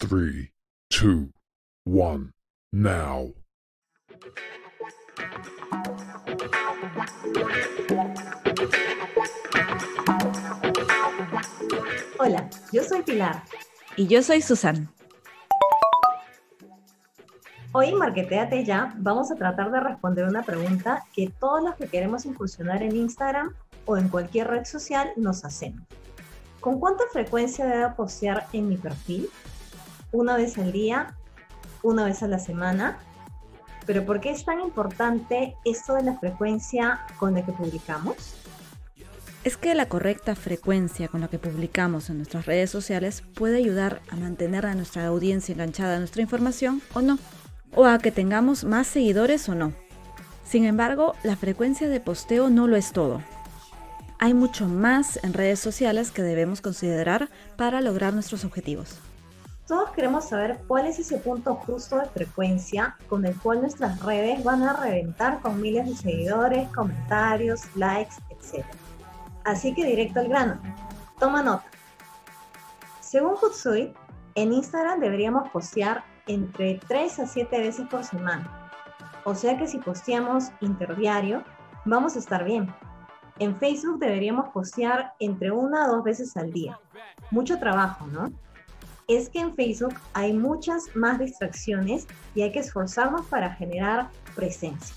3, 2, 1, now. Hola, yo soy Pilar. Y yo soy Susan. Hoy en Marqueteate Ya vamos a tratar de responder una pregunta que todos los que queremos incursionar en Instagram o en cualquier red social nos hacemos. ¿Con cuánta frecuencia debo postear en mi perfil? ¿Una vez al día? ¿Una vez a la semana? Pero ¿por qué es tan importante esto de la frecuencia con la que publicamos? Es que la correcta frecuencia con la que publicamos en nuestras redes sociales puede ayudar a mantener a nuestra audiencia enganchada a nuestra información o no, o a que tengamos más seguidores o no. Sin embargo, la frecuencia de posteo no lo es todo. Hay mucho más en redes sociales que debemos considerar para lograr nuestros objetivos. Todos queremos saber cuál es ese punto justo de frecuencia con el cual nuestras redes van a reventar con miles de seguidores, comentarios, likes, etc. Así que directo al grano. Toma nota. Según Hootsuite, en Instagram deberíamos postear entre 3 a 7 veces por semana. O sea que si posteamos interdiario, vamos a estar bien. En Facebook deberíamos postear entre una a dos veces al día. Mucho trabajo, ¿no? Es que en Facebook hay muchas más distracciones y hay que esforzarnos para generar presencia.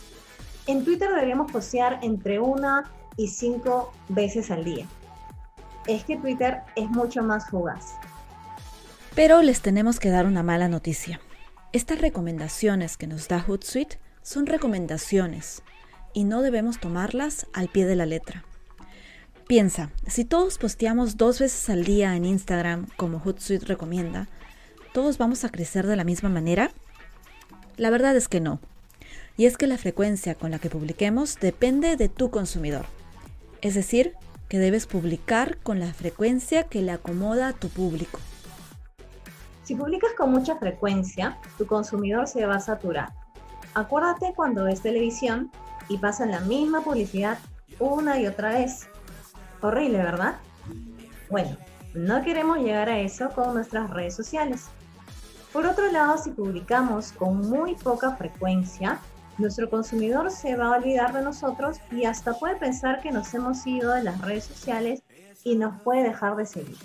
En Twitter deberíamos postear entre una y cinco veces al día. Es que Twitter es mucho más fugaz. Pero les tenemos que dar una mala noticia. Estas recomendaciones que nos da Hootsuite son recomendaciones y no debemos tomarlas al pie de la letra. Piensa, si todos posteamos dos veces al día en Instagram, como Hootsuite recomienda, ¿todos vamos a crecer de la misma manera? La verdad es que no. Y es que la frecuencia con la que publiquemos depende de tu consumidor. Es decir, que debes publicar con la frecuencia que le acomoda a tu público. Si publicas con mucha frecuencia, tu consumidor se va a saturar. Acuérdate cuando ves televisión y pasan la misma publicidad una y otra vez. Horrible, ¿verdad? Bueno, no queremos llegar a eso con nuestras redes sociales. Por otro lado, si publicamos con muy poca frecuencia, nuestro consumidor se va a olvidar de nosotros y hasta puede pensar que nos hemos ido de las redes sociales y nos puede dejar de seguir.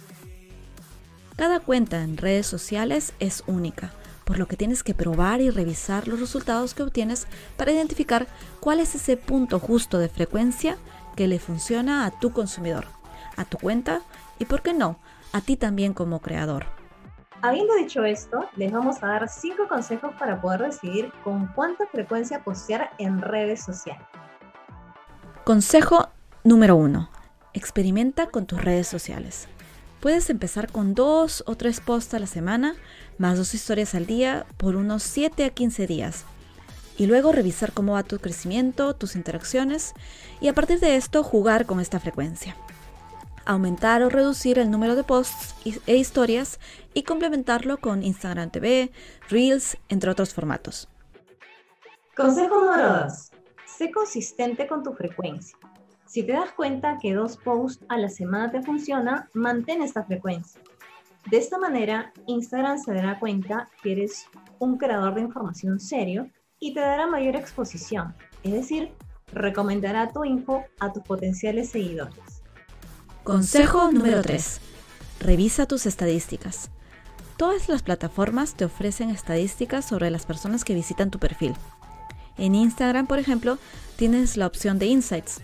Cada cuenta en redes sociales es única, por lo que tienes que probar y revisar los resultados que obtienes para identificar cuál es ese punto justo de frecuencia que le funciona a tu consumidor, a tu cuenta y, por qué no, a ti también como creador. Habiendo dicho esto, les vamos a dar 5 consejos para poder decidir con cuánta frecuencia postear en redes sociales. Consejo número 1. Experimenta con tus redes sociales. Puedes empezar con dos o tres posts a la semana, más dos historias al día, por unos 7 a 15 días y luego revisar cómo va tu crecimiento, tus interacciones y a partir de esto jugar con esta frecuencia. Aumentar o reducir el número de posts e historias y complementarlo con Instagram TV, Reels, entre otros formatos. Consejo número 2. Sé consistente con tu frecuencia. Si te das cuenta que dos posts a la semana te funciona, mantén esta frecuencia. De esta manera, Instagram se dará cuenta que eres un creador de información serio y te dará mayor exposición, es decir, recomendará tu info a tus potenciales seguidores. Consejo número 3. Revisa tus estadísticas. Todas las plataformas te ofrecen estadísticas sobre las personas que visitan tu perfil. En Instagram, por ejemplo, tienes la opción de Insights.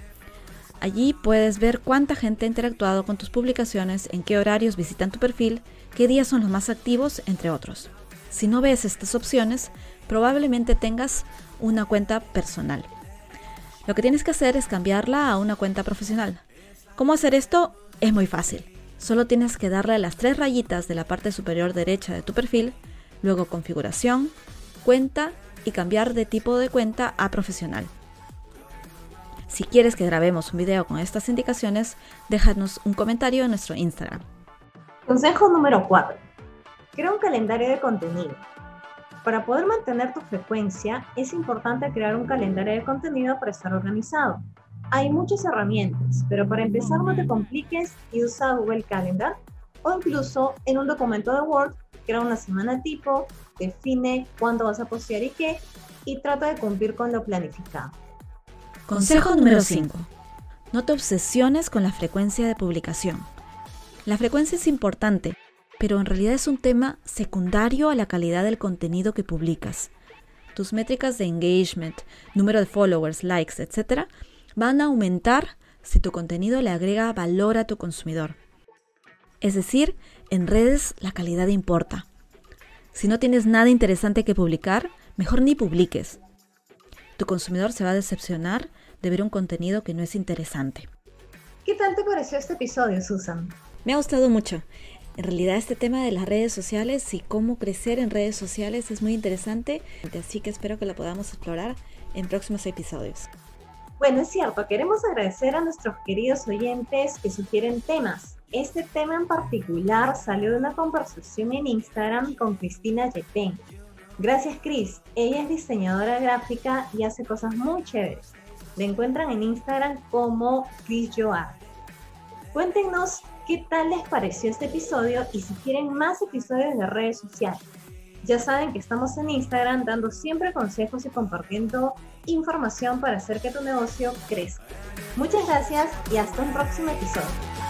Allí puedes ver cuánta gente ha interactuado con tus publicaciones, en qué horarios visitan tu perfil, qué días son los más activos, entre otros. Si no ves estas opciones, probablemente tengas una cuenta personal. Lo que tienes que hacer es cambiarla a una cuenta profesional. ¿Cómo hacer esto? Es muy fácil. Solo tienes que darle las tres rayitas de la parte superior derecha de tu perfil, luego configuración, cuenta y cambiar de tipo de cuenta a profesional. Si quieres que grabemos un video con estas indicaciones, déjanos un comentario en nuestro Instagram. Consejo número 4. Crea un calendario de contenido. Para poder mantener tu frecuencia, es importante crear un calendario de contenido para estar organizado. Hay muchas herramientas, pero para empezar no te compliques y usa Google Calendar o incluso en un documento de Word crea una semana tipo, define cuándo vas a postear y qué, y trata de cumplir con lo planificado. Consejo número 5. No te obsesiones con la frecuencia de publicación. La frecuencia es importante, pero en realidad es un tema secundario a la calidad del contenido que publicas. Tus métricas de engagement, número de followers, likes, etc., van a aumentar si tu contenido le agrega valor a tu consumidor. Es decir, en redes la calidad importa. Si no tienes nada interesante que publicar, mejor ni publiques. Tu consumidor se va a decepcionar de ver un contenido que no es interesante. ¿Qué tal te pareció este episodio, Susan? Me ha gustado mucho. En realidad este tema de las redes sociales y cómo crecer en redes sociales es muy interesante, así que espero que lo podamos explorar en próximos episodios. Bueno, es cierto, queremos agradecer a nuestros queridos oyentes que sugieren temas. Este tema en particular salió de una conversación en Instagram con Cristina Yetén. Gracias, Cris. Ella es diseñadora gráfica y hace cosas muy chéveres. La encuentran en Instagram como Joar. Cuéntenos qué tal les pareció este episodio y si quieren más episodios de redes sociales. Ya saben que estamos en Instagram dando siempre consejos y compartiendo información para hacer que tu negocio crezca. Muchas gracias y hasta un próximo episodio.